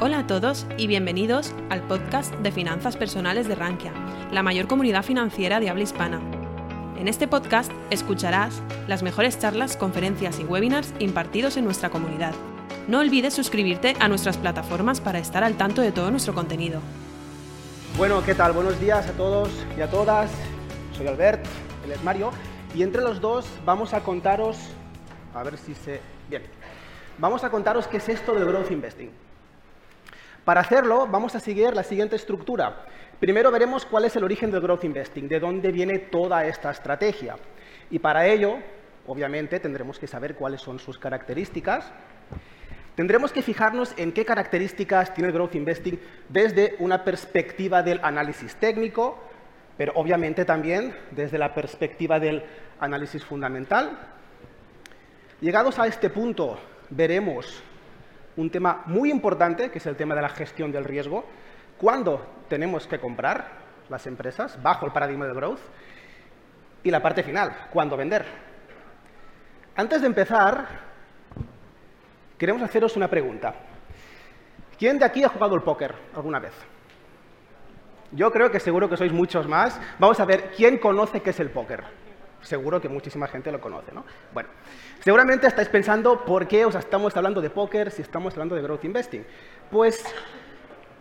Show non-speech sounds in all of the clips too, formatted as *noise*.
Hola a todos y bienvenidos al podcast de Finanzas Personales de Rankia, la mayor comunidad financiera de habla hispana. En este podcast escucharás las mejores charlas, conferencias y webinars impartidos en nuestra comunidad. No olvides suscribirte a nuestras plataformas para estar al tanto de todo nuestro contenido. Bueno, ¿qué tal? Buenos días a todos y a todas. Soy Albert, él es Mario, y entre los dos vamos a contaros, a ver si se... Bien, vamos a contaros qué es esto de Growth Investing. Para hacerlo, vamos a seguir la siguiente estructura. Primero veremos cuál es el origen del growth investing, de dónde viene toda esta estrategia. Y para ello, obviamente, tendremos que saber cuáles son sus características. Tendremos que fijarnos en qué características tiene el growth investing desde una perspectiva del análisis técnico, pero obviamente también desde la perspectiva del análisis fundamental. Llegados a este punto, veremos un tema muy importante, que es el tema de la gestión del riesgo, cuándo tenemos que comprar las empresas bajo el paradigma del growth y la parte final, cuándo vender. Antes de empezar, queremos haceros una pregunta. ¿Quién de aquí ha jugado el póker alguna vez? Yo creo que seguro que sois muchos más. Vamos a ver, ¿quién conoce qué es el póker? Seguro que muchísima gente lo conoce, ¿no? Bueno, seguramente estáis pensando por qué os estamos hablando de póker si estamos hablando de growth investing. Pues,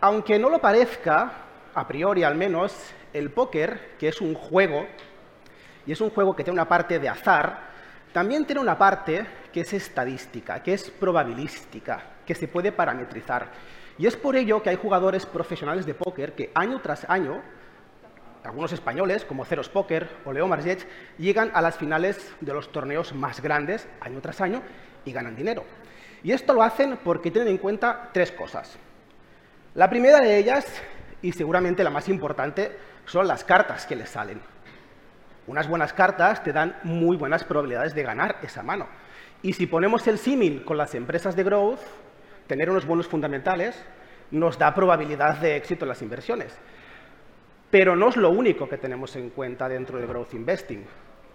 aunque no lo parezca, a priori al menos, el póker, que es un juego, y es un juego que tiene una parte de azar, también tiene una parte que es estadística, que es probabilística, que se puede parametrizar. Y es por ello que hay jugadores profesionales de póker que año tras año algunos españoles, como Ceros Poker o Leo Margets, llegan a las finales de los torneos más grandes año tras año y ganan dinero. Y esto lo hacen porque tienen en cuenta tres cosas. La primera de ellas, y seguramente la más importante, son las cartas que les salen. Unas buenas cartas te dan muy buenas probabilidades de ganar esa mano. Y si ponemos el símil con las empresas de growth, tener unos buenos fundamentales nos da probabilidad de éxito en las inversiones. Pero no es lo único que tenemos en cuenta dentro de Growth Investing.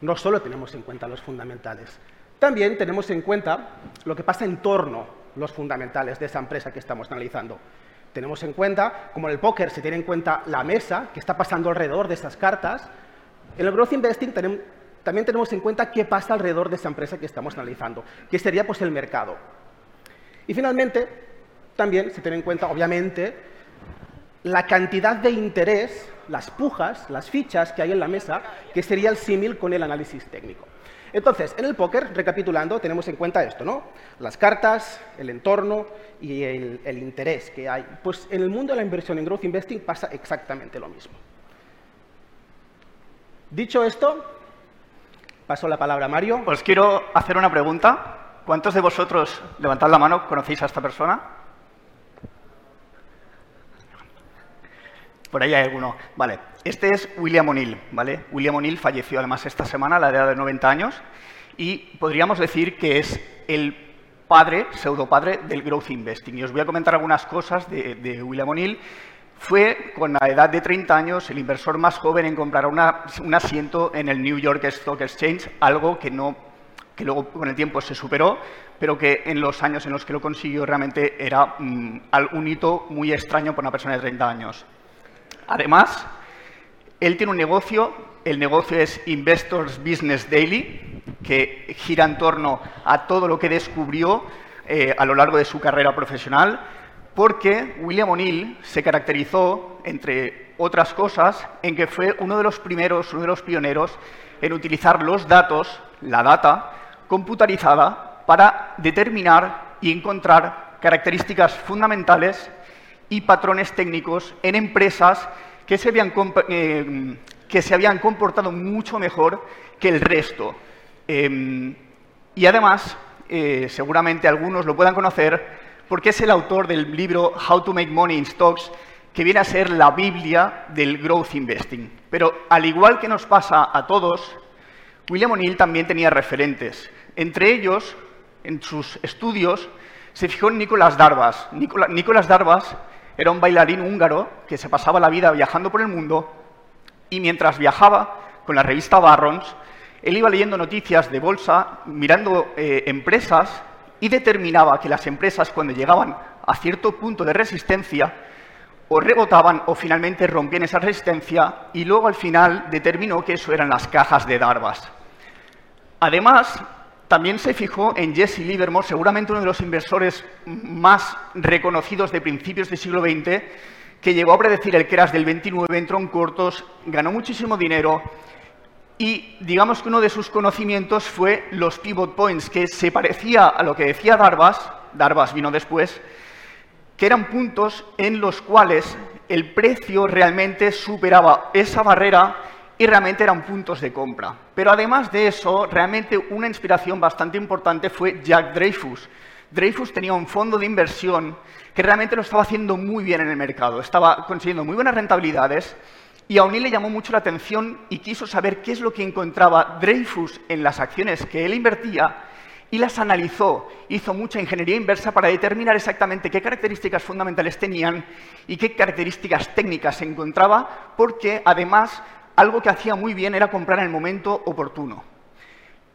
No solo tenemos en cuenta los fundamentales. También tenemos en cuenta lo que pasa en torno a los fundamentales de esa empresa que estamos analizando. Tenemos en cuenta, como en el póker se tiene en cuenta la mesa que está pasando alrededor de esas cartas, en el Growth Investing también tenemos en cuenta qué pasa alrededor de esa empresa que estamos analizando, que sería pues el mercado. Y finalmente, también se tiene en cuenta, obviamente, la cantidad de interés las pujas, las fichas que hay en la mesa, que sería el símil con el análisis técnico. Entonces, en el póker, recapitulando, tenemos en cuenta esto, ¿no? Las cartas, el entorno y el, el, interés que hay. Pues en el mundo de la inversión en growth investing pasa exactamente lo mismo. Dicho esto, paso la palabra a Mario. Os quiero hacer una pregunta. ¿Cuántos de vosotros, levantad la mano, conocéis a esta persona? Por ahí hay alguno. Vale, este es William O'Neill, ¿vale? William O'Neill falleció además esta semana a la edad de 90 años y podríamos decir que es el padre, pseudopadre del growth investing. Y os voy a comentar algunas cosas de, William O'Neill. Fue, con la edad de 30 años, el inversor más joven en comprar un asiento en el New York Stock Exchange, algo que, no, que luego con el tiempo se superó, pero que en los años en los que lo consiguió realmente era mm, un hito muy extraño para una persona de 30 años. Además, él tiene un negocio, el negocio es Investors Business Daily, que gira en torno a todo lo que descubrió eh, a lo largo de su carrera profesional, porque William O'Neill se caracterizó, entre otras cosas, en que fue uno de los primeros, uno de los pioneros en utilizar los datos, la data, computarizada para determinar y encontrar características fundamentales y patrones técnicos en empresas que se habían, eh, que se habían comportado mucho mejor que el resto. Em, y además, eh, seguramente algunos lo puedan conocer porque es el autor del libro How to Make Money in Stocks, que viene a ser la Biblia del growth investing. Pero al igual que nos pasa a todos, William O'Neill también tenía referentes. Entre ellos, en sus estudios, se fijó en Nicolás Darvas. Nicolás Darvas era un bailarín húngaro que se pasaba la vida viajando por el mundo y mientras viajaba con la revista Barrons, él iba leyendo noticias de bolsa, mirando eh, empresas y determinaba que las empresas cuando llegaban a cierto punto de resistencia, o rebotaban o finalmente rompían esa resistencia y luego al final determinó que eso eran las cajas de Darvas. Además, también se fijó en Jesse Livermore, seguramente uno de los inversores más reconocidos de principios del siglo XX, que llegó a predecir el crash del 29, entró en cortos, ganó muchísimo dinero y digamos que uno de sus conocimientos fue los pivot points, que se parecía a lo que decía Darvas, Darvas vino después, que eran puntos en los cuales el precio realmente superaba esa barrera y realmente eran puntos de compra. Pero además de eso, realmente una inspiración bastante importante fue Jack Dreyfus. Dreyfus tenía un fondo de inversión que realmente lo estaba haciendo muy bien en el mercado, estaba consiguiendo muy buenas rentabilidades y a O'Neill le llamó mucho la atención y quiso saber qué es lo que encontraba Dreyfus en las acciones que él invertía y las analizó, hizo mucha ingeniería inversa para determinar exactamente qué características fundamentales tenían y qué características técnicas se encontraba, porque además algo que hacía muy bien era comprar en el momento oportuno.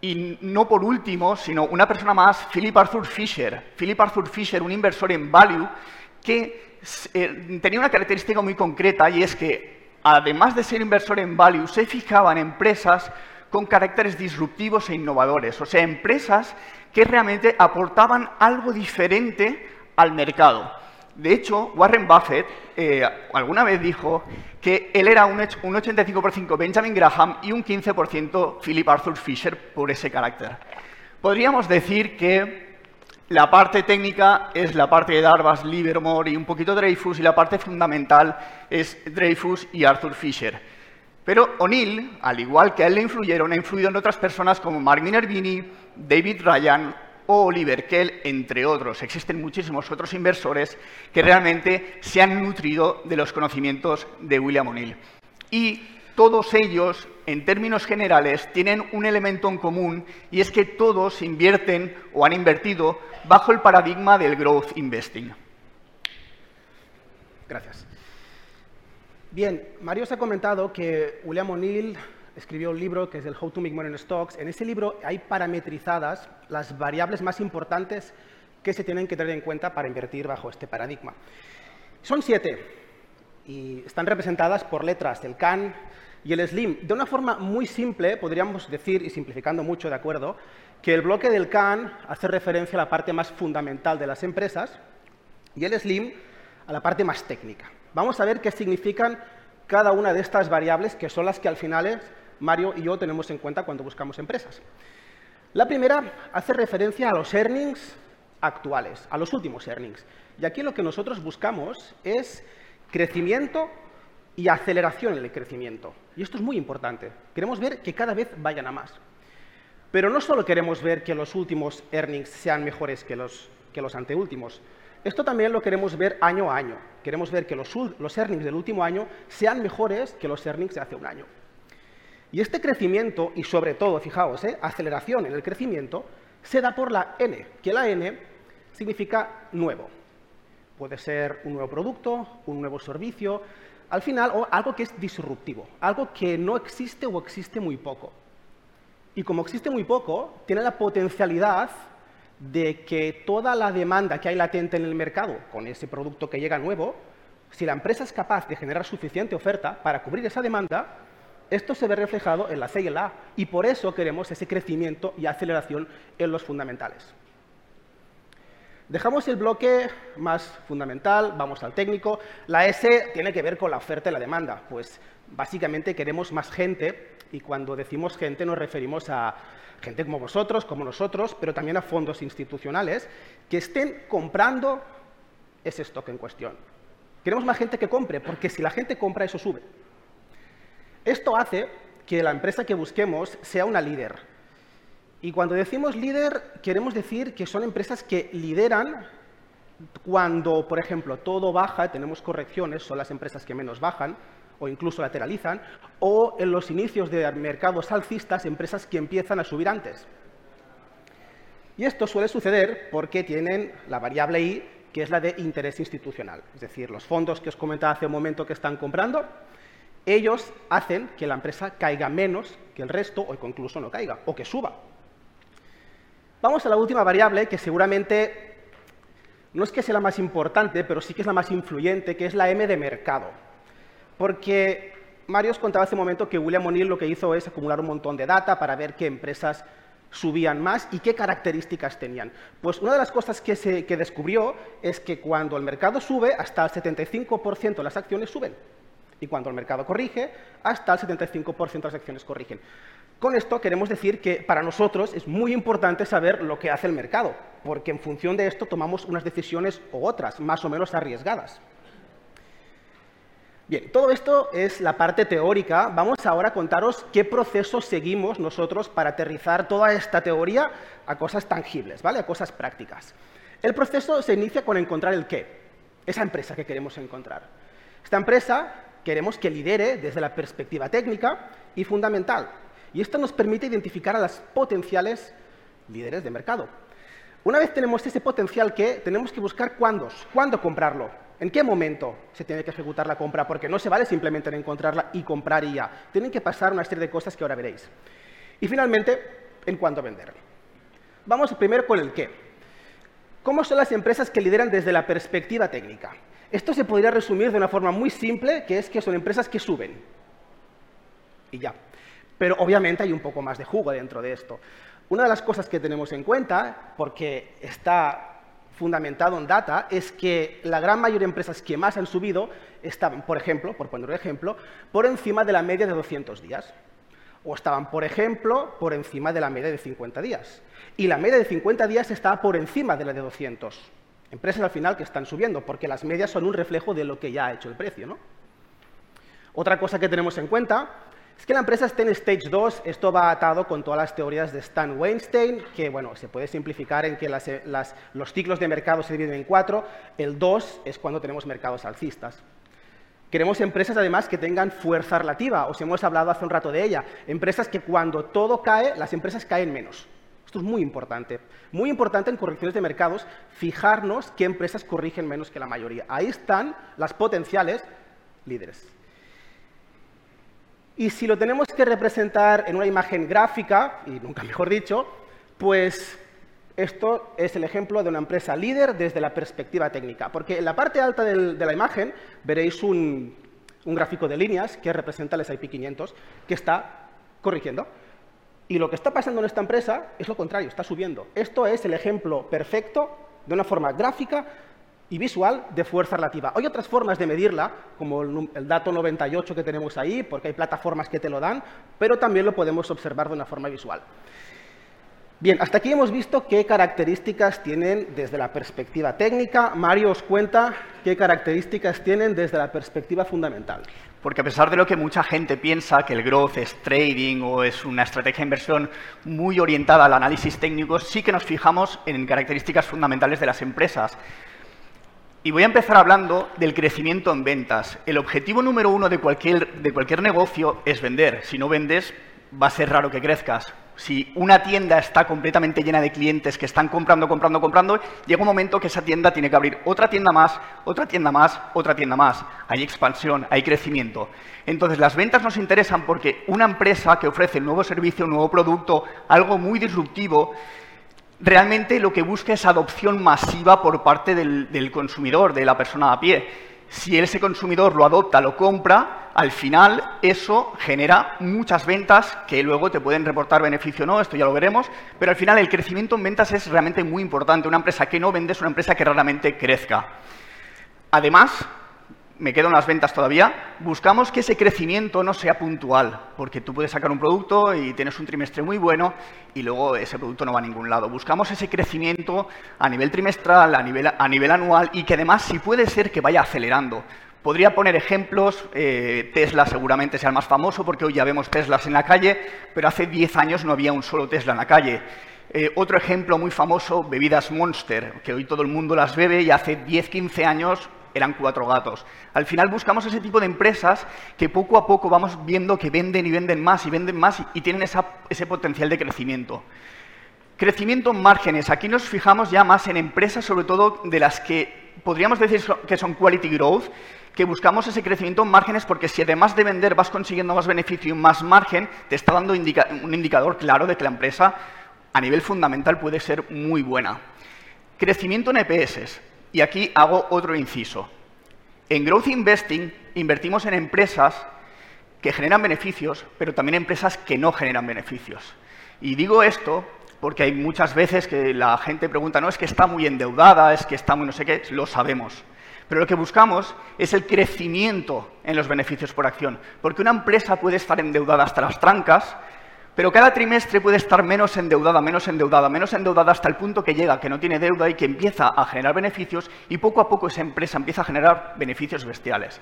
Y no por último, sino una persona más, Philip Arthur Fisher. Philip Arthur Fisher, un inversor en value, que eh, tenía una característica muy concreta y es que, además de ser inversor en value, se fijaba en empresas con caracteres disruptivos e innovadores, o sea, empresas que realmente aportaban algo diferente al mercado. De hecho, Warren Buffett eh, alguna vez dijo que él era un, 85% Benjamin Graham y un 15% Philip Arthur Fisher por ese carácter. Podríamos decir que la parte técnica es la parte de Darvas, Livermore y un poquito Dreyfus, y la parte fundamental es Dreyfus y Arthur Fisher. Pero O'Neill, al igual que a él le influyeron, ha influido en otras personas como Mark Minervini, David Ryan o Oliver Kell, entre otros. Existen muchísimos otros inversores que realmente se han nutrido de los conocimientos de William O'Neill. Y todos ellos, en términos generales, tienen un elemento en común y es que todos invierten o han invertido bajo el paradigma del growth investing. Gracias. Bien, Mario se ha comentado que William O'Neill escribió un libro que es el How to Make Money in Stocks. En ese libro hay parametrizadas las variables más importantes que se tienen que tener en cuenta para invertir bajo este paradigma. Son siete y están representadas por letras, el CAN y el SLIM. De una forma muy simple, podríamos decir, y simplificando mucho, de acuerdo, que el bloque del CAN hace referencia a la parte más fundamental de las empresas y el SLIM a la parte más técnica. Vamos a ver qué significan cada una de estas variables, que son las que al final Mario y yo tenemos en cuenta cuando buscamos empresas. La primera hace referencia a los earnings actuales, a los últimos earnings. Y aquí lo que nosotros buscamos es crecimiento y aceleración en el crecimiento. Y esto es muy importante. Queremos ver que cada vez vayan a más. Pero no solo queremos ver que los últimos earnings sean mejores que los, que los anteúltimos. Esto también lo queremos ver año a año. Queremos ver que los, los earnings del último año sean mejores que los earnings de hace un año. Y este crecimiento, y sobre todo, fijaos, ¿eh? aceleración en el crecimiento, se da por la N, que la N significa nuevo. Puede ser un nuevo producto, un nuevo servicio, al final, o algo que es disruptivo, algo que no existe o existe muy poco. Y como existe muy poco, tiene la potencialidad de que toda la demanda que hay latente en el mercado con ese producto que llega nuevo, si la empresa es capaz de generar suficiente oferta para cubrir esa demanda, esto se ve reflejado en la C y en la A, y por eso queremos ese crecimiento y aceleración en los fundamentales. Dejamos el bloque más fundamental, vamos al técnico. La S tiene que ver con la oferta y la demanda. Pues básicamente queremos más gente, y cuando decimos gente nos referimos a gente como vosotros, como nosotros, pero también a fondos institucionales que estén comprando ese stock en cuestión. Queremos más gente que compre, porque si la gente compra, eso sube. Esto hace que la empresa que busquemos sea una líder. Y cuando decimos líder, queremos decir que son empresas que lideran cuando, por ejemplo, todo baja, tenemos correcciones, son las empresas que menos bajan o incluso lateralizan, o en los inicios de mercados alcistas, empresas que empiezan a subir antes. Y esto suele suceder porque tienen la variable I, que es la de interés institucional. Es decir, los fondos que os comentaba hace un momento que están comprando, ellos hacen que la empresa caiga menos que el resto o incluso no caiga o que suba. Vamos a la última variable que seguramente no es que sea la más importante, pero sí que es la más influyente, que es la M de mercado. Porque Mario os contaba hace un momento que William O'Neill lo que hizo es acumular un montón de data para ver qué empresas subían más y qué características tenían. Pues una de las cosas que, se, que descubrió es que cuando el mercado sube, hasta el 75% de las acciones suben. Y cuando el mercado corrige, hasta el 75% de las acciones corrigen. Con esto queremos decir que para nosotros es muy importante saber lo que hace el mercado, porque en función de esto tomamos unas decisiones u otras, más o menos arriesgadas. Bien, todo esto es la parte teórica. Vamos ahora a contaros qué procesos seguimos nosotros para aterrizar toda esta teoría a cosas tangibles, ¿vale? A cosas prácticas. El proceso se inicia con encontrar el qué, esa empresa que queremos encontrar. Esta empresa queremos que lidere desde la perspectiva técnica y fundamental. Y esto nos permite identificar a las potenciales líderes de mercado. Una vez tenemos ese potencial qué, tenemos que buscar cuándo, cuándo comprarlo, ¿En qué momento se tiene que ejecutar la compra? Porque no se vale simplemente encontrarla y comprar y ya. Tienen que pasar una serie de cosas que ahora veréis. Y finalmente, en cuándo vender. Vamos primero con el qué. ¿Cómo son las empresas que lideran desde la perspectiva técnica? Esto se podría resumir de una forma muy simple, que es que son empresas que suben. Y ya. Pero obviamente hay un poco más de jugo dentro de esto. Una de las cosas que tenemos en cuenta, porque está fundamentado en data es que la gran mayoría de empresas que más han subido estaban, por ejemplo, por poner un ejemplo, por encima de la media de 200 días. O estaban, por ejemplo, por encima de la media de 50 días. Y la media de 50 días está por encima de la de 200. Empresas al final que están subiendo, porque las medias son un reflejo de lo que ya ha hecho el precio. ¿no? Otra cosa que tenemos en cuenta es que la empresa está en Stage 2, esto va atado con todas las teorías de Stan Weinstein, que bueno, se puede simplificar en que los ciclos de mercado se dividen en cuatro, el 2 es cuando tenemos mercados alcistas. Queremos empresas además que tengan fuerza relativa, os hemos hablado hace un rato de ella, empresas que cuando todo cae, las empresas caen menos. Esto es muy importante. Muy importante en correcciones de mercados, fijarnos qué empresas corrigen menos que la mayoría. Ahí están las potenciales líderes. Y si lo tenemos que representar en una imagen gráfica, y nunca *laughs* mejor dicho, pues esto es el ejemplo de una empresa líder desde la perspectiva técnica. Porque en la parte alta de la imagen veréis un, un gráfico de líneas que representa el S&P 500 que está corrigiendo. Y lo que está pasando en esta empresa es lo contrario, está subiendo. Esto es el ejemplo perfecto de una forma gráfica y visual de fuerza relativa. Hay otras formas de medirla, como el, dato 98 que tenemos ahí, porque hay plataformas que te lo dan, pero también lo podemos observar de una forma visual. Bien, hasta aquí hemos visto qué características tienen desde la perspectiva técnica. Mario os cuenta qué características tienen desde la perspectiva fundamental. Porque a pesar de lo que mucha gente piensa, que el growth es trading o es una estrategia de inversión muy orientada al análisis técnico, sí que nos fijamos en características fundamentales de las empresas. Y voy a empezar hablando del crecimiento en ventas. El objetivo número uno de cualquier, de cualquier negocio es vender. Si no vendes, va a ser raro que crezcas. Si una tienda está completamente llena de clientes que están comprando, comprando, comprando, llega un momento que esa tienda tiene que abrir otra tienda más, otra tienda más, otra tienda más. Hay expansión, hay crecimiento. Entonces, las ventas nos interesan porque una empresa que ofrece un nuevo servicio, un nuevo producto, algo muy disruptivo, realmente lo que busca es adopción masiva por parte del, consumidor, de la persona a pie. Si ese consumidor lo adopta, lo compra, al final eso genera muchas ventas que luego te pueden reportar beneficio o no, esto ya lo veremos, pero al final el crecimiento en ventas es realmente muy importante. Una empresa que no vende es una empresa que realmente crezca. Además, me quedo en las ventas todavía, buscamos que ese crecimiento no sea puntual, porque tú puedes sacar un producto y tienes un trimestre muy bueno y luego ese producto no va a ningún lado. Buscamos ese crecimiento a nivel trimestral, a nivel, a nivel anual y que además, si puede ser, que vaya acelerando. Podría poner ejemplos, eh, Tesla seguramente sea el más famoso porque hoy ya vemos Teslas en la calle, pero hace 10 años no había un solo Tesla en la calle. Eh, otro ejemplo muy famoso, bebidas Monster, que hoy todo el mundo las bebe y hace 10-15 años eran cuatro gatos. Al final buscamos ese tipo de empresas que poco a poco vamos viendo que venden y venden más y venden más y tienen ese potencial de crecimiento. Crecimiento en márgenes. Aquí nos fijamos ya más en empresas, sobre todo de las que podríamos decir que son quality growth, que buscamos ese crecimiento en márgenes porque si además de vender vas consiguiendo más beneficio y más margen, te está dando un indicador claro de que la empresa a nivel fundamental puede ser muy buena. Crecimiento en EPS. Y aquí hago otro inciso. En Growth Investing invertimos en empresas que generan beneficios, pero también empresas que no generan beneficios. Y digo esto porque hay muchas veces que la gente pregunta, no, es que está muy endeudada, es que está muy no sé qué, lo sabemos. Pero lo que buscamos es el crecimiento en los beneficios por acción, porque una empresa puede estar endeudada hasta las trancas, pero cada trimestre puede estar menos endeudada, menos endeudada, menos endeudada hasta el punto que llega, que no tiene deuda y que empieza a generar beneficios y poco a poco esa empresa empieza a generar beneficios bestiales.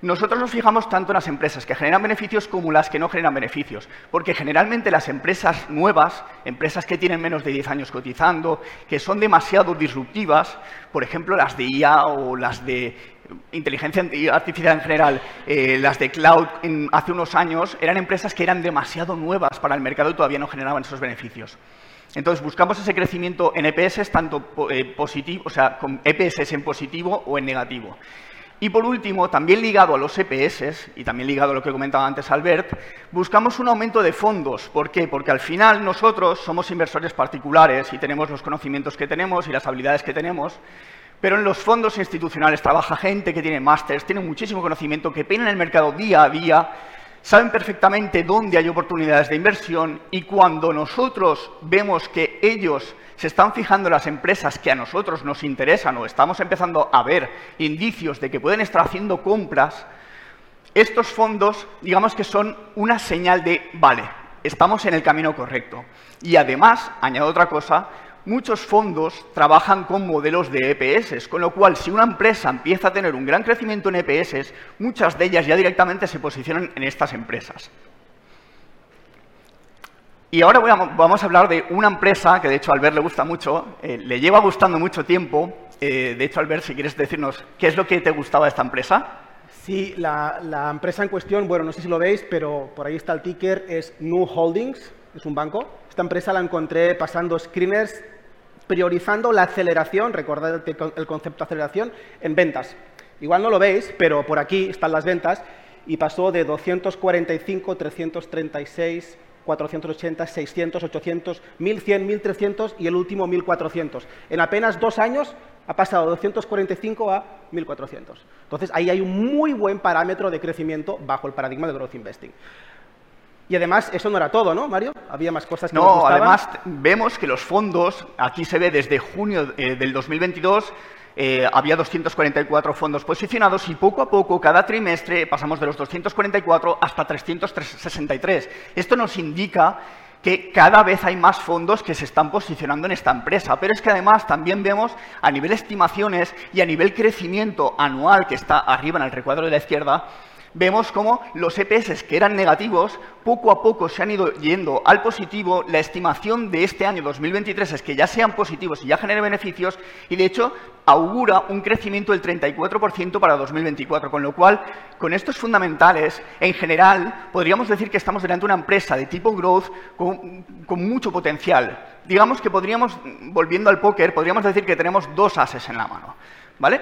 Nosotros nos fijamos tanto en las empresas que generan beneficios como las que no generan beneficios, porque generalmente las empresas nuevas, empresas que tienen menos de 10 años cotizando, que son demasiado disruptivas, por ejemplo las de IA o las de inteligencia artificial en general, eh, las de cloud hace unos años, eran empresas que eran demasiado nuevas para el mercado y todavía no generaban esos beneficios. Entonces buscamos ese crecimiento en EPS tanto eh, positivo, o sea, con EPS en positivo o en negativo. Y por último, también ligado a los EPS, y también ligado a lo que comentaba antes Albert, buscamos un aumento de fondos. ¿Por qué? Porque al final nosotros somos inversores particulares y tenemos los conocimientos que tenemos y las habilidades que tenemos, pero en los fondos institucionales trabaja gente que tiene másters, tiene muchísimo conocimiento, que pena en el mercado día a día, saben perfectamente dónde hay oportunidades de inversión y cuando nosotros vemos que ellos se están fijando las empresas que a nosotros nos interesan o estamos empezando a ver indicios de que pueden estar haciendo compras, estos fondos, digamos que son una señal de, vale, estamos en el camino correcto. Y además, añado otra cosa, muchos fondos trabajan con modelos de EPS, con lo cual si una empresa empieza a tener un gran crecimiento en EPS, muchas de ellas ya directamente se posicionan en estas empresas. Y ahora vamos a hablar de una empresa que de hecho a Albert le gusta mucho, eh, le lleva gustando mucho tiempo. Eh, de hecho, Albert, si quieres decirnos qué es lo que te gustaba de esta empresa. Sí, la, la, empresa en cuestión, bueno, no sé si lo veis, pero por ahí está el ticker, es New Holdings, es un banco. Esta empresa la encontré pasando screeners, priorizando la aceleración, recordad el concepto de aceleración, en ventas. Igual no lo veis, pero por aquí están las ventas y pasó de 245, 336 480, 600, 800, 1100, 1300 y el último 1400. En apenas dos años ha pasado de 245 a 1400. Entonces ahí hay un muy buen parámetro de crecimiento bajo el paradigma de growth investing. Y además, eso no era todo, ¿no, Mario? Había más cosas que no, nos gustaban. además vemos que los fondos, aquí se ve desde junio eh, del 2022, eh, había 244 fondos posicionados y poco a poco, cada trimestre, pasamos de los 244 hasta 363. Esto nos indica que cada vez hay más fondos que se están posicionando en esta empresa. Pero es que además también vemos a nivel estimaciones y a nivel crecimiento anual, que está arriba en el recuadro de la izquierda, vemos cómo los EPS que eran negativos poco a poco se han ido yendo al positivo. La estimación de este año 2023 es que ya sean positivos y ya generen beneficios y, de hecho, augura un crecimiento del 34% para 2024. Con lo cual, con estos fundamentales, en general, podríamos decir que estamos delante de una empresa de tipo growth con, mucho potencial. Digamos que podríamos, volviendo al póker, podríamos decir que tenemos dos ases en la mano. ¿Vale?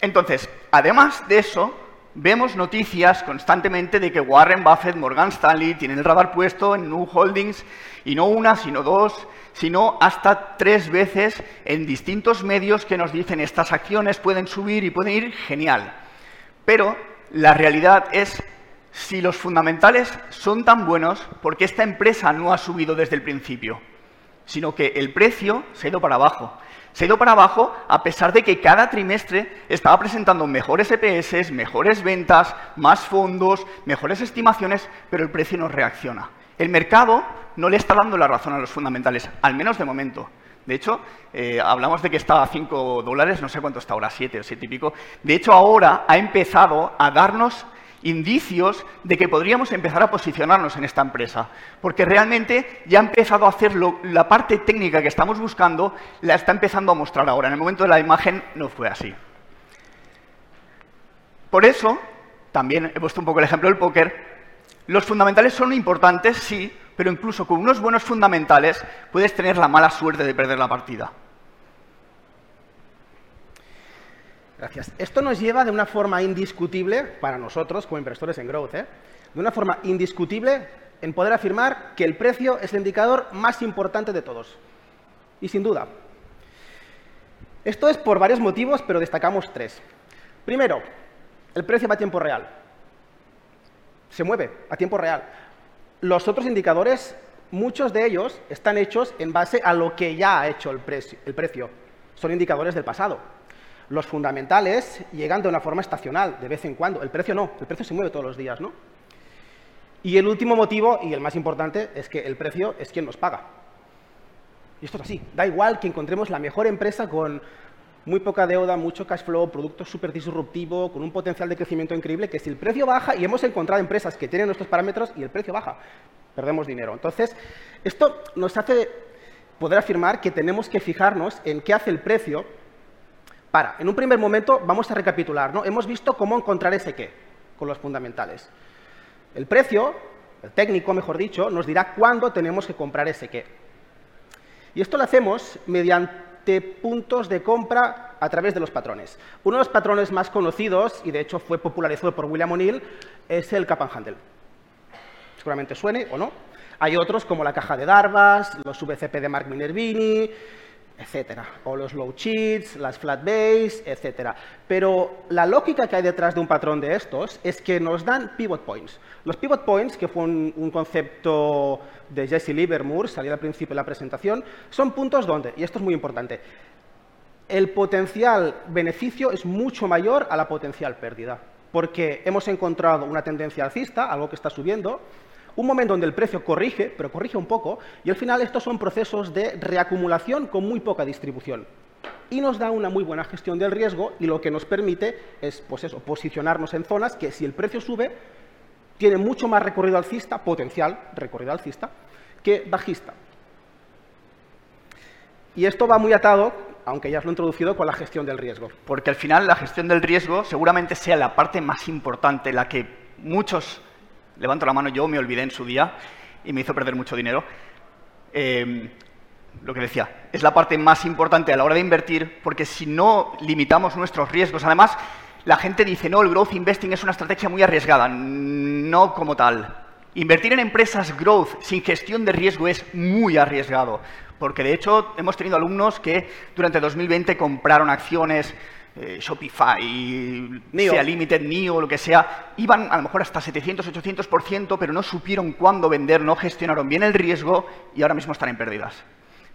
Entonces, además de eso, vemos noticias constantemente de que Warren Buffett, Morgan Stanley tienen el radar puesto en New Holdings y no una, sino dos, sino hasta tres veces en distintos medios que nos dicen estas acciones pueden subir y pueden ir genial. Pero la realidad es si los fundamentales son tan buenos, ¿por qué esta empresa no ha subido desde el principio? Sino que el precio se ha ido para abajo se ha ido para abajo a pesar de que cada trimestre estaba presentando mejores EPS, mejores ventas, más fondos, mejores estimaciones, pero el precio no reacciona. El mercado no le está dando la razón a los fundamentales, al menos de momento. De hecho, eh, hablamos de que estaba a 5 dólares, no sé cuánto está ahora, 7 o 7 y pico. De hecho, ahora ha empezado a darnos indicios de que podríamos empezar a posicionarnos en esta empresa, porque realmente ya ha empezado a hacerlo, la parte técnica que estamos buscando la está empezando a mostrar ahora. En el momento de la imagen no fue así. Por eso, también he puesto un poco el ejemplo del póker, los fundamentales son importantes, sí, pero incluso con unos buenos fundamentales puedes tener la mala suerte de perder la partida. Gracias. Esto nos lleva de una forma indiscutible, para nosotros como inversores en growth, ¿eh? de una forma indiscutible en poder afirmar que el precio es el indicador más importante de todos. Y sin duda. Esto es por varios motivos, pero destacamos tres. Primero, el precio va a tiempo real. Se mueve a tiempo real. Los otros indicadores, muchos de ellos están hechos en base a lo que ya ha hecho el. El precio. Son indicadores del pasado. Los fundamentales llegan de una forma estacional, de vez en cuando. El precio no, el precio se mueve todos los días, ¿no? Y el último motivo, y el más importante, es que el precio es quien nos paga. Y esto es así. Da igual que encontremos la mejor empresa con muy poca deuda, mucho cash flow, producto súper disruptivo, con un potencial de crecimiento increíble, que si el precio baja, y hemos encontrado empresas que tienen nuestros parámetros y el precio baja, perdemos dinero. Entonces, esto nos hace poder afirmar que tenemos que fijarnos en qué hace el precio En un primer momento, vamos a recapitular. ¿no? Hemos visto cómo encontrar ese qué con los fundamentales. El precio, el técnico, mejor dicho, nos dirá cuándo tenemos que comprar ese qué. Y esto lo hacemos mediante puntos de compra a través de los patrones. Uno de los patrones más conocidos, y de hecho fue popularizado por William O'Neill, es el cap and handle. Seguramente suene o no. Hay otros como la caja de Darvas, los VCP de Mark Minervini, etcétera, o los low cheats, las flat base, etcétera. Pero la lógica que hay detrás de un patrón de estos es que nos dan pivot points. Los pivot points, que fue un, concepto de Jesse Livermore, salía al principio de la presentación, son puntos donde, y esto es muy importante, el potencial beneficio es mucho mayor a la potencial pérdida, porque hemos encontrado una tendencia alcista, algo que está subiendo, un momento donde el precio corrige, pero corrige un poco, y al final estos son procesos de reacumulación con muy poca distribución. Y nos da una muy buena gestión del riesgo y lo que nos permite es pues eso, posicionarnos en zonas que si el precio sube, tiene mucho más recorrido alcista, potencial recorrido alcista, que bajista. Y esto va muy atado, aunque ya os lo he introducido, con la gestión del riesgo. Porque al final la gestión del riesgo seguramente sea la parte más importante, la que muchos levanto la mano, yo me olvidé en su día y me hizo perder mucho dinero. Em, lo que decía, es la parte más importante a la hora de invertir, porque si no limitamos nuestros riesgos, además, la gente dice, no, el growth investing es una estrategia muy arriesgada. No como tal. Invertir en empresas growth sin gestión de riesgo es muy arriesgado, porque de hecho hemos tenido alumnos que durante 2020 compraron acciones eh, Shopify, sea Limited, NIO, lo que sea, iban a lo mejor hasta 700, 800%, pero no supieron cuándo vender, no gestionaron bien el riesgo y ahora mismo están en pérdidas.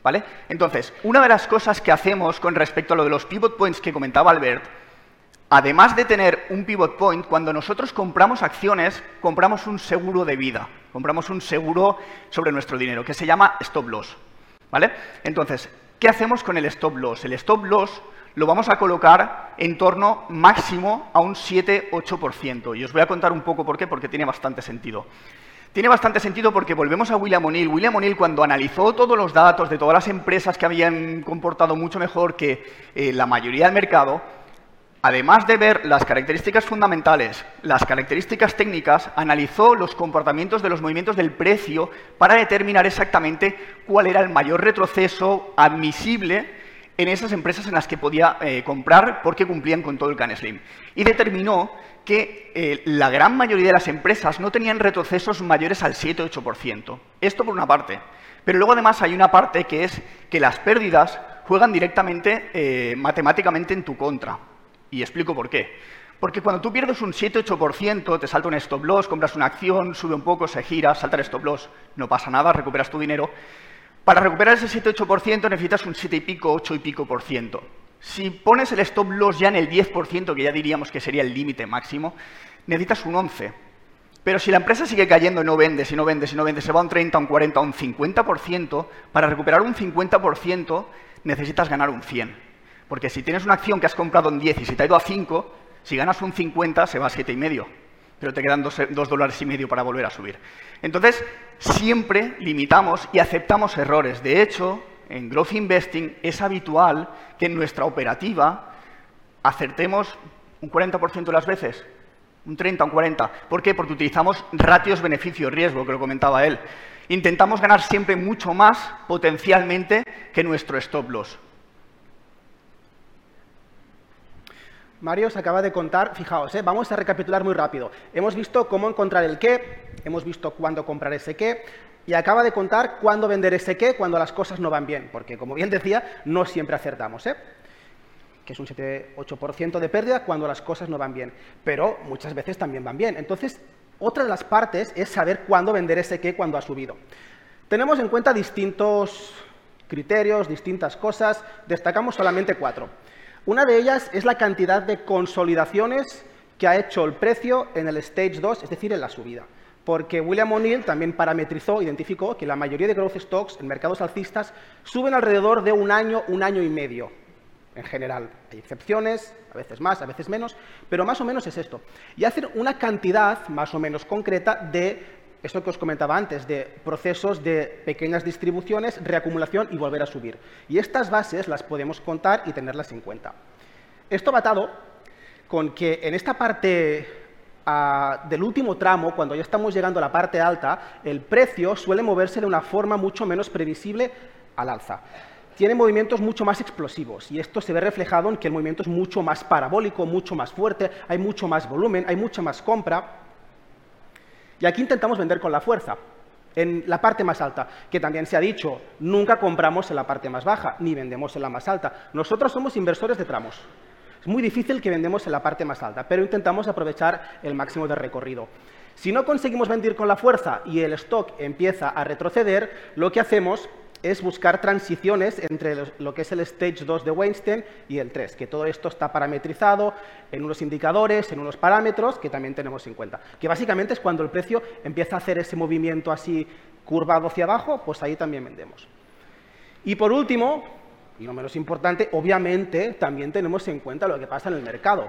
¿Vale? Entonces, una de las cosas que hacemos con respecto a lo de los pivot points que comentaba Albert, además de tener un pivot point, cuando nosotros compramos acciones, compramos un seguro de vida, compramos un seguro sobre nuestro dinero, que se llama stop loss. ¿Vale? Entonces, ¿qué hacemos con el stop loss? El stop loss lo vamos a colocar en torno máximo a un 7-8%. Y os voy a contar un poco por qué, porque tiene bastante sentido. Tiene bastante sentido porque volvemos a William O'Neill. William O'Neill, cuando analizó todos los datos de todas las empresas que habían comportado mucho mejor que eh, la mayoría del mercado, además de ver las características fundamentales, las características técnicas, analizó los comportamientos de los movimientos del precio para determinar exactamente cuál era el mayor retroceso admisible en esas empresas en las que podía eh, comprar porque cumplían con todo el can slim. Y determinó que eh, la gran mayoría de las empresas no tenían retrocesos mayores al 7-8%. Esto por una parte. Pero luego además hay una parte que es que las pérdidas juegan directamente eh, matemáticamente en tu contra. Y explico por qué. Porque cuando tú pierdes un 7-8%, te salta un stop loss, compras una acción, sube un poco, se gira, salta el stop loss, no pasa nada, recuperas tu dinero. Para recuperar ese 7-8% necesitas un 7 y pico, 8 y pico por ciento. Si pones el stop loss ya en el 10%, que ya diríamos que sería el límite máximo, necesitas un 11. Pero si la empresa sigue cayendo y no vende, si no vende, si no vende, se va a un 30, un 40, un 50%, para recuperar un 50% necesitas ganar un 100. Porque si tienes una acción que has comprado en 10 y se te ha ido a 5, si ganas un 50 se va a 7,5 pero te quedan dos, dólares y medio para volver a subir. Entonces, siempre limitamos y aceptamos errores. De hecho, en Growth Investing es habitual que en nuestra operativa acertemos un 40% de las veces, un 30, un 40. ¿Por qué? Porque utilizamos ratios beneficio-riesgo, que lo comentaba él. Intentamos ganar siempre mucho más potencialmente que nuestro stop loss. Mario se acaba de contar, fijaos, ¿eh? vamos a recapitular muy rápido. Hemos visto cómo encontrar el qué, hemos visto cuándo comprar ese qué, y acaba de contar cuándo vender ese qué cuando las cosas no van bien, porque como bien decía, no siempre acertamos. ¿eh? que es un 7-8% de pérdida cuando las cosas no van bien, pero muchas veces también van bien. Entonces, otra de las partes es saber cuándo vender ese qué cuando ha subido. Tenemos en cuenta distintos criterios, distintas cosas, destacamos solamente cuatro. Una de ellas es la cantidad de consolidaciones que ha hecho el precio en el Stage 2, es decir, en la subida. Porque William O'Neill también parametrizó, identificó que la mayoría de growth stocks en mercados alcistas suben alrededor de un año, un año y medio, en general. Hay excepciones, a veces más, a veces menos, pero más o menos es esto. Y hacer una cantidad más o menos concreta de esto que os comentaba antes, de procesos de pequeñas distribuciones, reacumulación y volver a subir. Y estas bases las podemos contar y tenerlas en cuenta. Esto va atado con que en esta parte ah, del último tramo, cuando ya estamos llegando a la parte alta, el precio suele moverse de una forma mucho menos previsible al alza. Tiene movimientos mucho más explosivos y esto se ve reflejado en que el movimiento es mucho más parabólico, mucho más fuerte, hay mucho más volumen, hay mucha más compra. Y aquí intentamos vender con la fuerza, en la parte más alta, que también se ha dicho, nunca compramos en la parte más baja, ni vendemos en la más alta. Nosotros somos inversores de tramos. Es muy difícil que vendemos en la parte más alta, pero intentamos aprovechar el máximo de recorrido. Si no conseguimos vender con la fuerza y el stock empieza a retroceder, lo que hacemos es buscar transiciones entre lo que es el Stage 2 de Weinstein y el 3, que todo esto está parametrizado en unos indicadores, en unos parámetros que también tenemos en cuenta. Que básicamente es cuando el precio empieza a hacer ese movimiento así curvado hacia abajo, pues ahí también vendemos. Y por último, y no menos importante, obviamente también tenemos en cuenta lo que pasa en el mercado,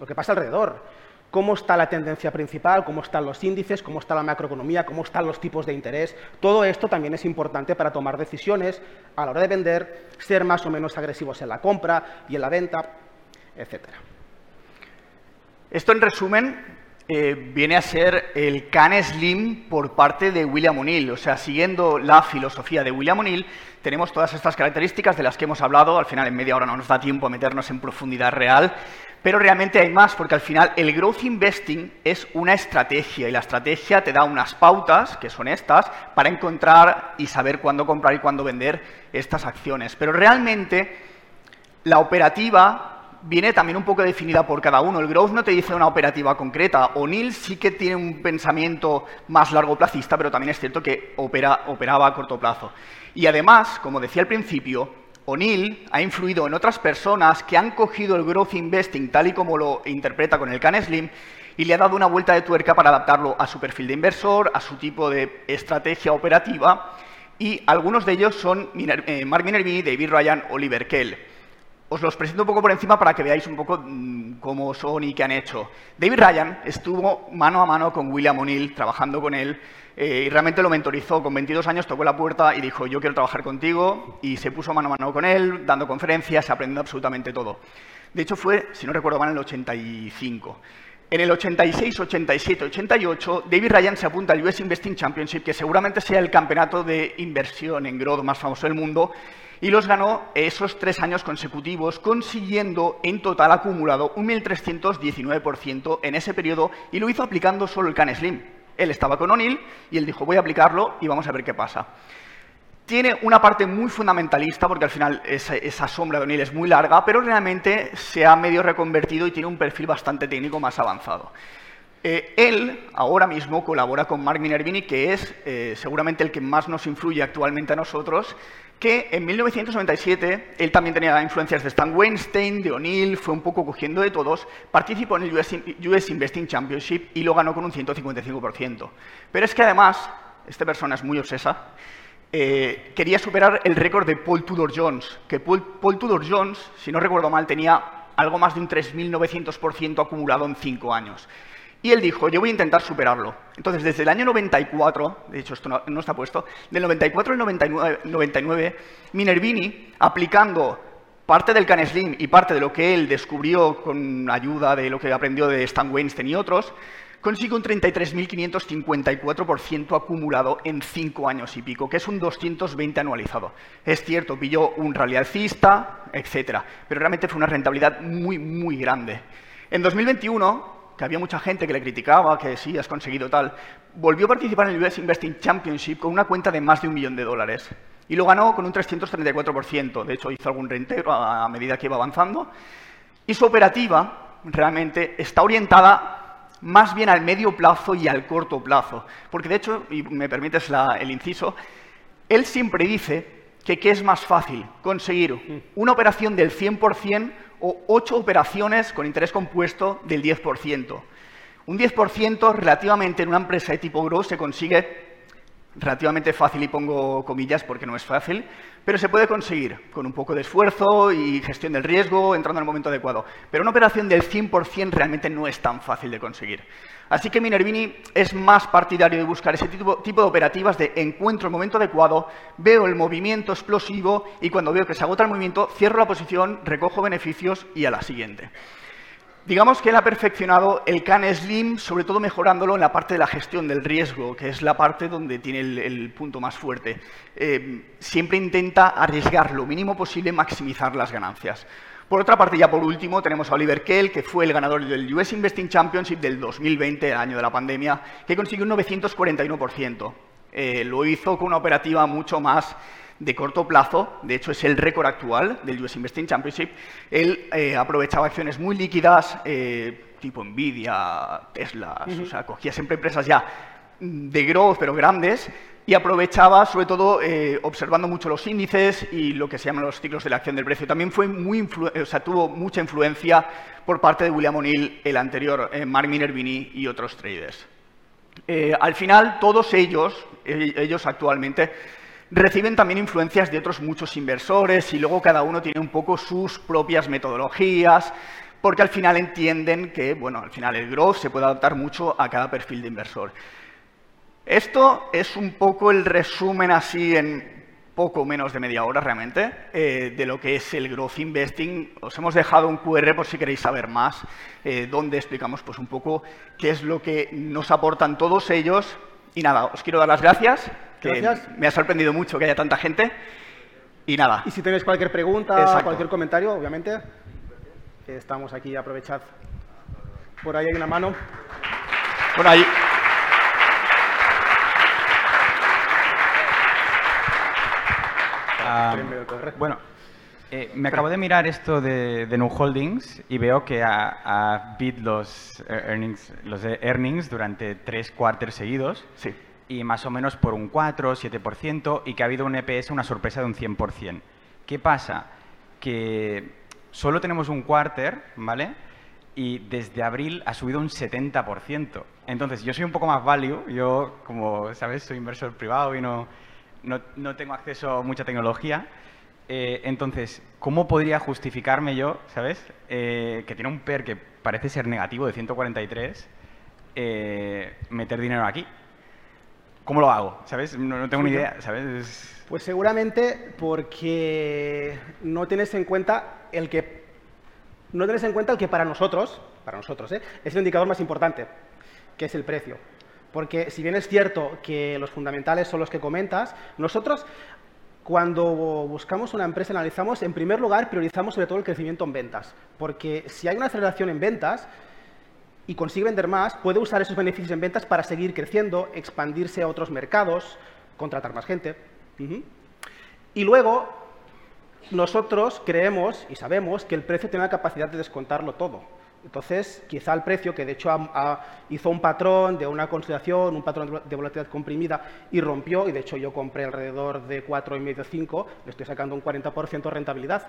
lo que pasa alrededor cómo está la tendencia principal, cómo están los índices, cómo está la macroeconomía, cómo están los tipos de interés. Todo esto también es importante para tomar decisiones a la hora de vender, ser más o menos agresivos en la compra y en la venta, etc. Esto, en resumen, eh, viene a ser el Can Slim por parte de William O'Neill. O sea, siguiendo la filosofía de William O'Neill, tenemos todas estas características de las que hemos hablado. Al final, en media hora no nos da tiempo a meternos en profundidad real, pero realmente hay más, porque al final el growth investing es una estrategia y la estrategia te da unas pautas, que son estas, para encontrar y saber cuándo comprar y cuándo vender estas acciones. Pero realmente la operativa viene también un poco definida por cada uno. El growth no te dice una operativa concreta. O'Neill sí que tiene un pensamiento más largo placista, pero también es cierto que opera, operaba a corto plazo. Y además, como decía al principio, O'Neill ha influido en otras personas que han cogido el growth investing tal y como lo interpreta con el Can Slim y le ha dado una vuelta de tuerca para adaptarlo a su perfil de inversor, a su tipo de estrategia operativa y algunos de ellos son eh, Mark Minervini, David Ryan, Oliver Kell. Os los presento un poco por encima para que veáis un poco mm, cómo son y qué han hecho. David Ryan estuvo mano a mano con William O'Neill, trabajando con él, eh, y realmente lo mentorizó. Con 22 años tocó la puerta y dijo, yo quiero trabajar contigo, y se puso mano a mano con él, dando conferencias, aprendiendo absolutamente todo. De hecho, fue, si no recuerdo mal, en el 85. En el 86, 87, 88, David Ryan se apunta al US Investing Championship, que seguramente sea el campeonato de inversión en growth más famoso del mundo, y los ganó esos tres años consecutivos, consiguiendo en total acumulado un 1.319% en ese periodo, y lo hizo aplicando solo el Can Slim. Él estaba con O'Neill y él dijo, voy a aplicarlo y vamos a ver qué pasa. Tiene una parte muy fundamentalista, porque al final esa, sombra de O'Neill es muy larga, pero realmente se ha medio reconvertido y tiene un perfil bastante técnico más avanzado. Eh, él ahora mismo colabora con Mark Minervini, que es eh, seguramente el que más nos influye actualmente a nosotros, que en 1997 él también tenía influencias de Stan Weinstein, de O'Neill, fue un poco cogiendo de todos, participó en el US, Investing Championship y lo ganó con un 155%. Pero es que además, esta persona es muy obsesa, eh, quería superar el récord de Paul Tudor Jones, que Paul, Paul Tudor Jones, si no recuerdo mal, tenía algo más de un 3.900% acumulado en cinco años. Y él dijo, yo voy a intentar superarlo. Entonces, desde el año 94, de hecho esto no, está puesto, del 94 al 99, 99, Minervini, aplicando parte del Can Slim y parte de lo que él descubrió con ayuda de lo que aprendió de Stan Weinstein y otros, consiguió un 33.554% acumulado en cinco años y pico, que es un 220 anualizado. Es cierto, pilló un rally alcista, etc. Pero realmente fue una rentabilidad muy, muy grande. En 2021, que había mucha gente que le criticaba, que sí, has conseguido tal, volvió a participar en el US Investing Championship con una cuenta de más de un millón de dólares. Y lo ganó con un 334%. De hecho, hizo algún reintegro a medida que iba avanzando. Y su operativa realmente está orientada más bien al medio plazo y al corto plazo. Porque de hecho, y me permites el inciso, él siempre dice que qué es más fácil, conseguir una operación del 100% o ocho operaciones con interés compuesto del 10%. Un 10% relativamente en una empresa de tipo growth se consigue relativamente fácil y pongo comillas porque no es fácil, pero se puede conseguir con un poco de esfuerzo y gestión del riesgo, entrando en el momento adecuado. Pero una operación del 100% realmente no es tan fácil de conseguir. Así que Minervini es más partidario de buscar ese tipo, de operativas de encuentro el momento adecuado, veo el movimiento explosivo y cuando veo que se agota el movimiento, cierro la posición, recojo beneficios y a la siguiente. Digamos que él ha perfeccionado el CAN Slim, sobre todo mejorándolo en la parte de la gestión del riesgo, que es la parte donde tiene el, punto más fuerte. Eh, siempre intenta arriesgar lo mínimo posible, maximizar las ganancias. Por otra parte, ya por último, tenemos a Oliver Kell, que fue el ganador del US Investing Championship del 2020, el año de la pandemia, que consiguió un 941%. Eh, lo hizo con una operativa mucho más de corto plazo, de hecho es el récord actual del US Investing Championship, él eh, aprovechaba acciones muy líquidas, eh, tipo Nvidia, Tesla, o sea, cogía siempre empresas ya de growth, pero grandes, y aprovechaba, sobre todo, eh, observando mucho los índices y lo que se llaman los ciclos de la acción del precio. También fue muy o sea, tuvo mucha influencia por parte de William O'Neill, el anterior, Mark Minervini y otros traders. al final, todos ellos, ellos actualmente, reciben también influencias de otros muchos inversores y luego cada uno tiene un poco sus propias metodologías, porque al final entienden que, bueno, al final el growth se puede adaptar mucho a cada perfil de inversor. Esto es un poco el resumen así en poco menos de media hora realmente eh, de lo que es el growth investing. Os hemos dejado un QR por si queréis saber más, eh, donde explicamos pues un poco qué es lo que nos aportan todos ellos. Y nada, os quiero dar las gracias Gracias. me ha sorprendido mucho que haya tanta gente. Y nada. Y si tenéis cualquier pregunta, cualquier comentario, obviamente, estamos aquí, aprovechad. Por ahí hay una mano. Por ahí. Ah, bueno, eh, me acabo de mirar esto de, de New Holdings y veo que ha, ha bit los earnings, los earnings durante tres cuartos seguidos. Sí y más o menos por un 4 7% y que ha habido un EPS, una sorpresa de un 100%. ¿Qué pasa? Que solo tenemos un quarter, ¿vale? Y desde abril ha subido un 70%. Entonces, yo soy un poco más value, yo, como sabes, soy inversor privado y no, no, tengo acceso a mucha tecnología. Eh, entonces, ¿cómo podría justificarme yo, sabes, eh, que tiene un PER que parece ser negativo de 143, eh, meter dinero aquí? ¿Cómo lo hago? ¿Sabes? No, tengo ni idea, ¿sabes? Pues seguramente porque no tienes en cuenta el que no tienes en cuenta el que para nosotros, para nosotros, es el indicador más importante, que es el precio. Porque si bien es cierto que los fundamentales son los que comentas, nosotros cuando buscamos una empresa analizamos, en primer lugar, priorizamos sobre todo el crecimiento en ventas. Porque si hay una aceleración en ventas, y consigue vender más, puede usar esos beneficios en ventas para seguir creciendo, expandirse a otros mercados, contratar más gente. Y luego, nosotros creemos y sabemos que el precio tiene la capacidad de descontarlo todo. Entonces, quizá el precio, que de hecho hizo un patrón de una consolidación, un patrón de volatilidad comprimida y rompió, y de hecho yo compré alrededor de 4,5-5, le estoy sacando un 40% de rentabilidad.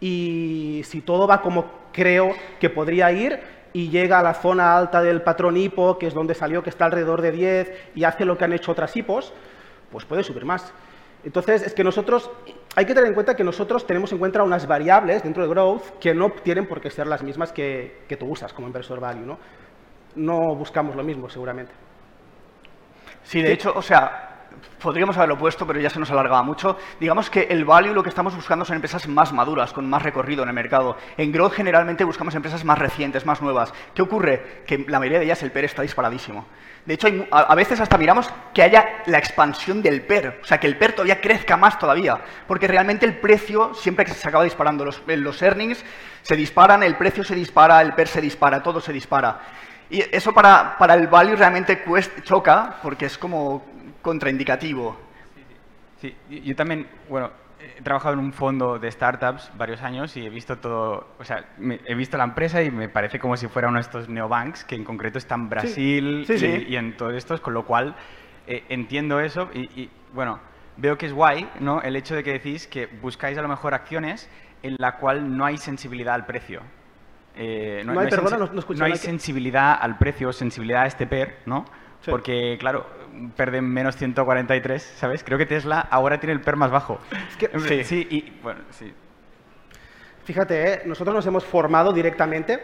Y si todo va como creo que podría ir, y llega a la zona alta del patrón hipo, que es donde salió, que está alrededor de 10, y hace lo que han hecho otras hipos, pues puede subir más. Entonces, es que nosotros, hay que tener en cuenta que nosotros tenemos en cuenta unas variables dentro de Growth que no tienen por qué ser las mismas que, que tú usas como inversor value, ¿no? No buscamos lo mismo, seguramente. Sí, de hecho, o sea, podríamos haberlo puesto, pero ya se nos alargaba mucho. Digamos que el value lo que estamos buscando son empresas más maduras, con más recorrido en el mercado. En growth generalmente buscamos empresas más recientes, más nuevas. ¿Qué ocurre? Que la mayoría de ellas el PER está disparadísimo. De hecho, a, veces hasta miramos que haya la expansión del PER, o sea, que el PER todavía crezca más todavía, porque realmente el precio, siempre que se acaba disparando los, los earnings, se disparan, el precio se dispara, el PER se dispara, todo se dispara. Y eso para, para el value realmente choca, porque es como contraindicativo. Sí, yo también, bueno, he trabajado en un fondo de startups varios años y he visto todo, o sea, he visto la empresa y me parece como si fuera uno de estos neobanks que en concreto está en Brasil y, en todos estos, con lo cual eh, entiendo eso y, bueno, veo que es guay, ¿no? El hecho de que decís que buscáis a lo mejor acciones en la cual no hay sensibilidad al precio. Eh, no, hay, perdona, no, no hay sensibilidad al precio, sensibilidad a este PER, ¿no? Porque, claro, PER de menos 143, ¿sabes? Creo que Tesla ahora tiene el PER más bajo. sí. sí, y, bueno, sí. Fíjate, ¿eh? nosotros nos hemos formado directamente,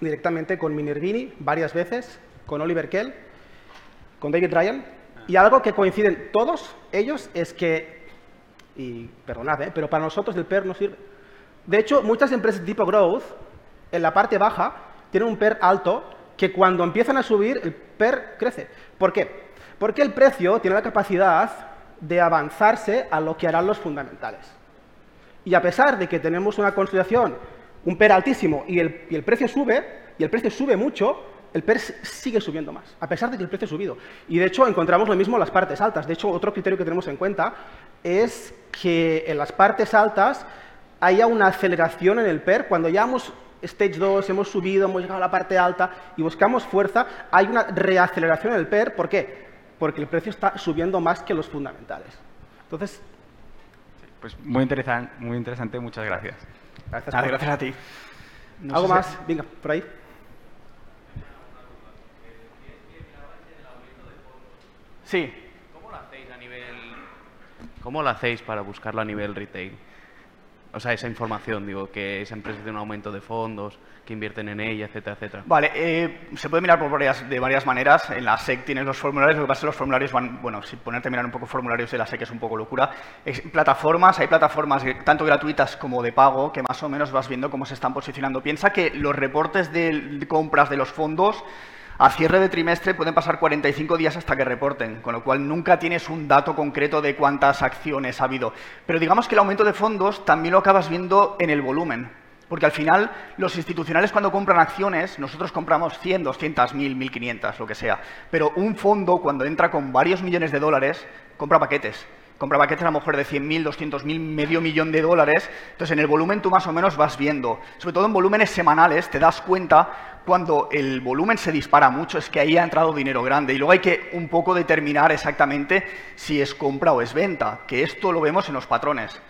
directamente con Minervini varias veces, con Oliver Kell, con David Ryan, y algo que coinciden todos ellos es que, y perdonad, ¿eh? pero para nosotros el PER no sirve. De hecho, muchas empresas tipo growth, en la parte baja, tienen un PER alto que cuando empiezan a subir, el PER crece. ¿Por qué? Porque el precio tiene la capacidad de avanzarse a lo que harán los fundamentales. Y a pesar de que tenemos una consolidación, un PER altísimo, y el, y el precio sube, y el precio sube mucho, el PER sigue subiendo más, a pesar de que el precio ha subido. Y de hecho encontramos lo mismo en las partes altas. De hecho, otro criterio que tenemos en cuenta es que en las partes altas haya una aceleración en el PER cuando ya hemos stage 2, hemos subido, hemos llegado a la parte alta y buscamos fuerza, hay una reaceleración en el PER. ¿Por qué? Porque el precio está subiendo más que los fundamentales. Entonces... Pues muy interesante, muy interesante muchas gracias. Gracias, gracias a ti. ¿Algo más? Venga, por ahí. Sí. ¿Cómo lo hacéis a nivel... ¿Cómo lo hacéis para buscarlo a nivel retail? O sea, esa información, digo, que esa empresa tiene un aumento de fondos, que invierten en ella, etcétera, etcétera. Vale, eh, se puede mirar por varias, de varias maneras. En la SEC tienes los formularios, lo que pasa es que los formularios van, bueno, si ponerte a mirar un poco formularios de la SEC es un poco locura. plataformas, hay plataformas tanto gratuitas como de pago, que más o menos vas viendo cómo se están posicionando. Piensa que los reportes de compras de los fondos a cierre de trimestre pueden pasar 45 días hasta que reporten, con lo cual nunca tienes un dato concreto de cuántas acciones ha habido. Pero digamos que el aumento de fondos también lo acabas viendo en el volumen. Porque al final, los institucionales cuando compran acciones, nosotros compramos 100, 200, 1000, 1500, lo que sea. Pero un fondo, cuando entra con varios millones de dólares, compra paquetes compra paquetes a lo mejor de 100.000, 200.000, medio millón de dólares. Entonces, en el volumen tú más o menos vas viendo. Sobre todo en volúmenes semanales te das cuenta cuando el volumen se dispara mucho, es que ahí ha entrado dinero grande. Y luego hay que un poco determinar exactamente si es compra o es venta, que esto lo vemos en los patrones.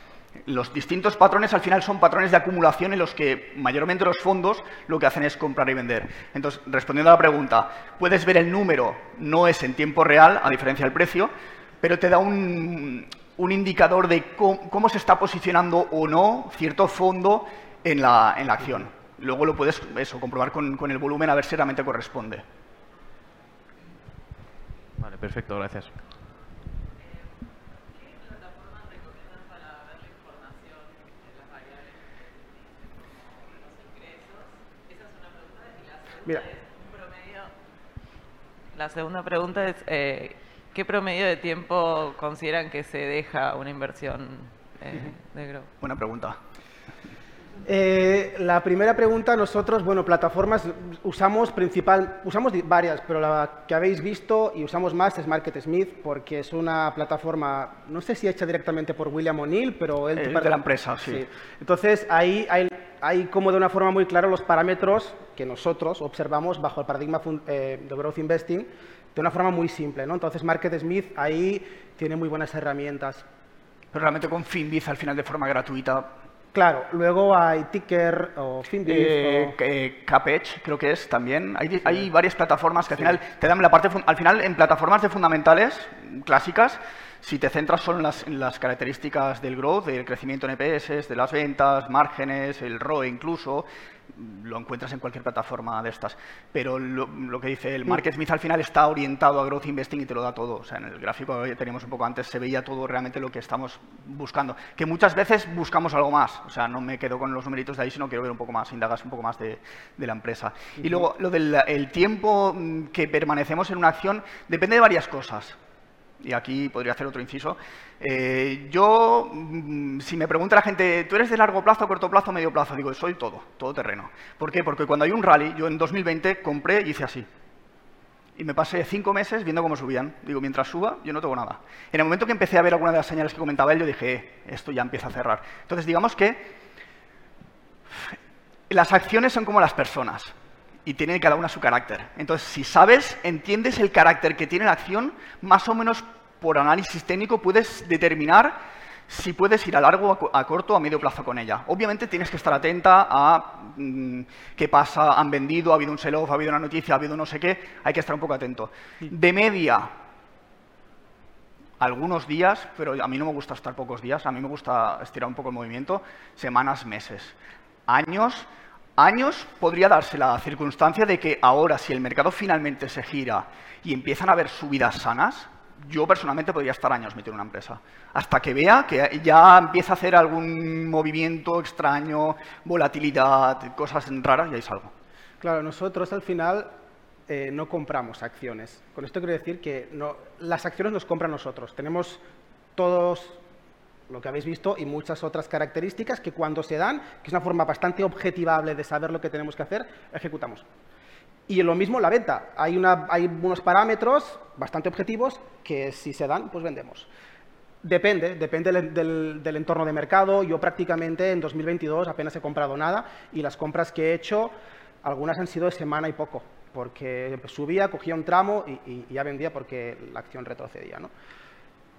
Los distintos patrones al final son patrones de acumulación en los que mayormente los fondos lo que hacen es comprar y vender. Entonces, respondiendo a la pregunta, puedes ver el número, no es en tiempo real, a diferencia del precio, pero te da un, indicador de cómo, se está posicionando o no cierto fondo en la, acción. Luego lo puedes eso, comprobar con, con, el volumen a ver si realmente corresponde. Vale, perfecto, gracias. Mira. La segunda pregunta es, eh, ¿Qué promedio de tiempo consideran que se deja una inversión eh, de Grow? Buena pregunta. Eh, la primera pregunta, nosotros, bueno, plataformas usamos principal, usamos varias, pero la que habéis visto y usamos más es MarketSmith porque es una plataforma, no sé si hecha directamente por William O'Neill, pero él... Es de la empresa, sí. Entonces, ahí hay, hay, como de una forma muy clara los parámetros que nosotros observamos bajo el paradigma eh, de Growth Investing de una forma muy simple. ¿no? Entonces, MarketSmith ahí tiene muy buenas herramientas. Pero realmente con Finbiz al final de forma gratuita. Claro, luego hay Ticker o Finbiz. Eh, eh creo que es también. Hay, hay varias plataformas que al final te dan la parte. Al final, en plataformas de fundamentales clásicas, si te centras solo en las, en las, características del growth, del crecimiento en EPS, de las ventas, márgenes, el ROE incluso, lo encuentras en cualquier plataforma de estas. Pero lo, que dice el Market Smith al final está orientado a growth investing y te lo da todo. O sea, en el gráfico que teníamos un poco antes se veía todo realmente lo que estamos buscando. Que muchas veces buscamos algo más. O sea, no me quedo con los numeritos de ahí, sino quiero ver un poco más, indagas un poco más de, la empresa. Y luego, lo del tiempo que permanecemos en una acción depende de varias cosas y aquí podría hacer otro inciso. Eh, yo, mm, si me pregunta la gente, ¿tú eres de largo plazo, corto plazo, medio plazo? Digo, soy todo, todo terreno. ¿Por qué? Porque cuando hay un rally, yo en 2020 compré y hice así. Y me pasé cinco meses viendo cómo subían. Digo, mientras suba, yo no tengo nada. En el momento que empecé a ver alguna de las señales que comentaba él, yo dije, eh, esto ya empieza a cerrar. Entonces, digamos que las acciones son como las personas y tienen cada una su carácter. Entonces, si sabes, entiendes el carácter que tiene la acción, más o menos por análisis técnico puedes determinar si puedes ir a largo, a corto a medio plazo con ella. Obviamente tienes que estar atenta a mm, qué pasa, han vendido, ha habido un sell-off, ha habido una noticia, ha habido no sé qué, hay que estar un poco atento. De media, algunos días, pero a mí no me gusta estar pocos días, a mí me gusta estirar un poco el movimiento, semanas, meses. Años, años podría darse la circunstancia de que ahora, si el mercado finalmente se gira y empiezan a haber subidas sanas, yo personalmente podría estar años metido en una empresa. Hasta que vea que ya empieza a hacer algún movimiento extraño, volatilidad, cosas raras, y ahí salgo. Claro, nosotros al final eh, no compramos acciones. Con esto quiero decir que las acciones nos compran nosotros. Tenemos todos lo que habéis visto y muchas otras características que cuando se dan, que es una forma bastante objetivable de saber lo que tenemos que hacer, ejecutamos. Y lo mismo la venta. Hay, unos parámetros bastante objetivos que si se dan, pues vendemos. Depende, depende del, entorno de mercado. Yo prácticamente en 2022 apenas he comprado nada y las compras que he hecho, algunas han sido de semana y poco, porque subía, cogía un tramo y, ya vendía porque la acción retrocedía.